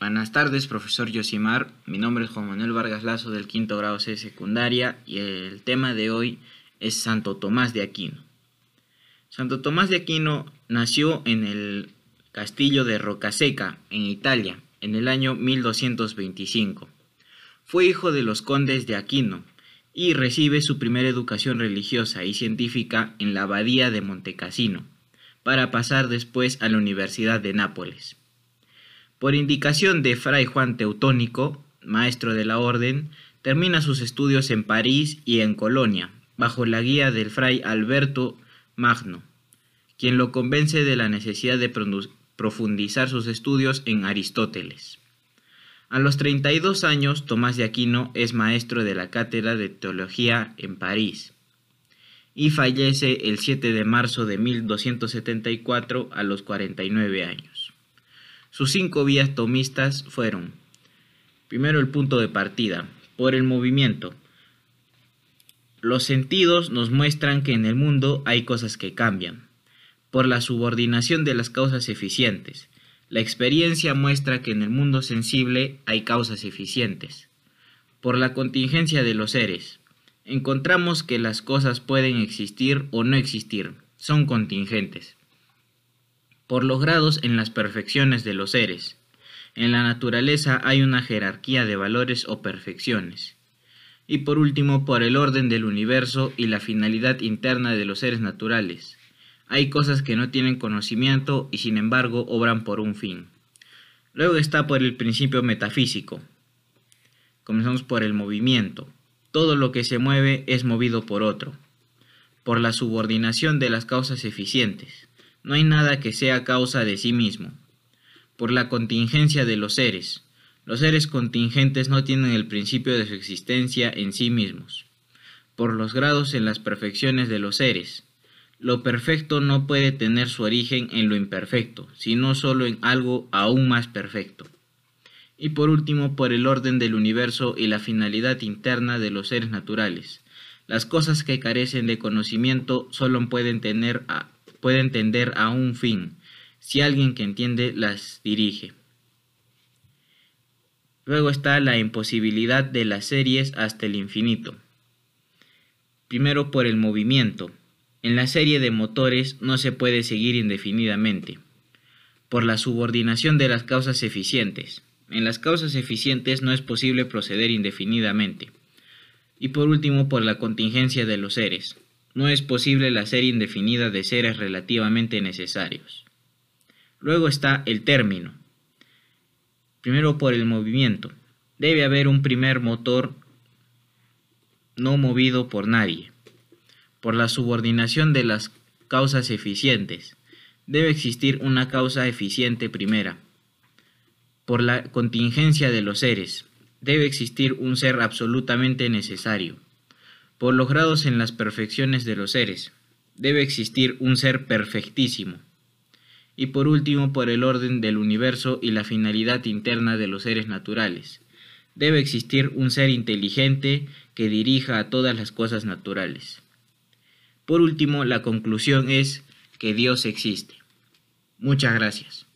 Buenas tardes, profesor Yosimar. Mi nombre es Juan Manuel Vargas Lazo del quinto grado C secundaria y el tema de hoy es Santo Tomás de Aquino. Santo Tomás de Aquino nació en el castillo de Rocaseca, en Italia, en el año 1225. Fue hijo de los condes de Aquino y recibe su primera educación religiosa y científica en la abadía de Montecassino, para pasar después a la Universidad de Nápoles. Por indicación de Fray Juan Teutónico, maestro de la orden, termina sus estudios en París y en Colonia, bajo la guía del Fray Alberto Magno, quien lo convence de la necesidad de profundizar sus estudios en Aristóteles. A los 32 años, Tomás de Aquino es maestro de la cátedra de teología en París y fallece el 7 de marzo de 1274 a los 49 años. Sus cinco vías tomistas fueron, primero el punto de partida, por el movimiento. Los sentidos nos muestran que en el mundo hay cosas que cambian, por la subordinación de las causas eficientes. La experiencia muestra que en el mundo sensible hay causas eficientes. Por la contingencia de los seres. Encontramos que las cosas pueden existir o no existir, son contingentes por los grados en las perfecciones de los seres. En la naturaleza hay una jerarquía de valores o perfecciones. Y por último, por el orden del universo y la finalidad interna de los seres naturales. Hay cosas que no tienen conocimiento y sin embargo obran por un fin. Luego está por el principio metafísico. Comenzamos por el movimiento. Todo lo que se mueve es movido por otro. Por la subordinación de las causas eficientes no hay nada que sea causa de sí mismo. Por la contingencia de los seres. Los seres contingentes no tienen el principio de su existencia en sí mismos. Por los grados en las perfecciones de los seres. Lo perfecto no puede tener su origen en lo imperfecto, sino solo en algo aún más perfecto. Y por último, por el orden del universo y la finalidad interna de los seres naturales. Las cosas que carecen de conocimiento solo pueden tener a puede entender a un fin, si alguien que entiende las dirige. Luego está la imposibilidad de las series hasta el infinito. Primero por el movimiento. En la serie de motores no se puede seguir indefinidamente. Por la subordinación de las causas eficientes. En las causas eficientes no es posible proceder indefinidamente. Y por último por la contingencia de los seres no es posible la serie indefinida de seres relativamente necesarios. Luego está el término. Primero por el movimiento. Debe haber un primer motor no movido por nadie. Por la subordinación de las causas eficientes. Debe existir una causa eficiente primera. Por la contingencia de los seres. Debe existir un ser absolutamente necesario por los grados en las perfecciones de los seres. Debe existir un ser perfectísimo. Y por último, por el orden del universo y la finalidad interna de los seres naturales. Debe existir un ser inteligente que dirija a todas las cosas naturales. Por último, la conclusión es que Dios existe. Muchas gracias.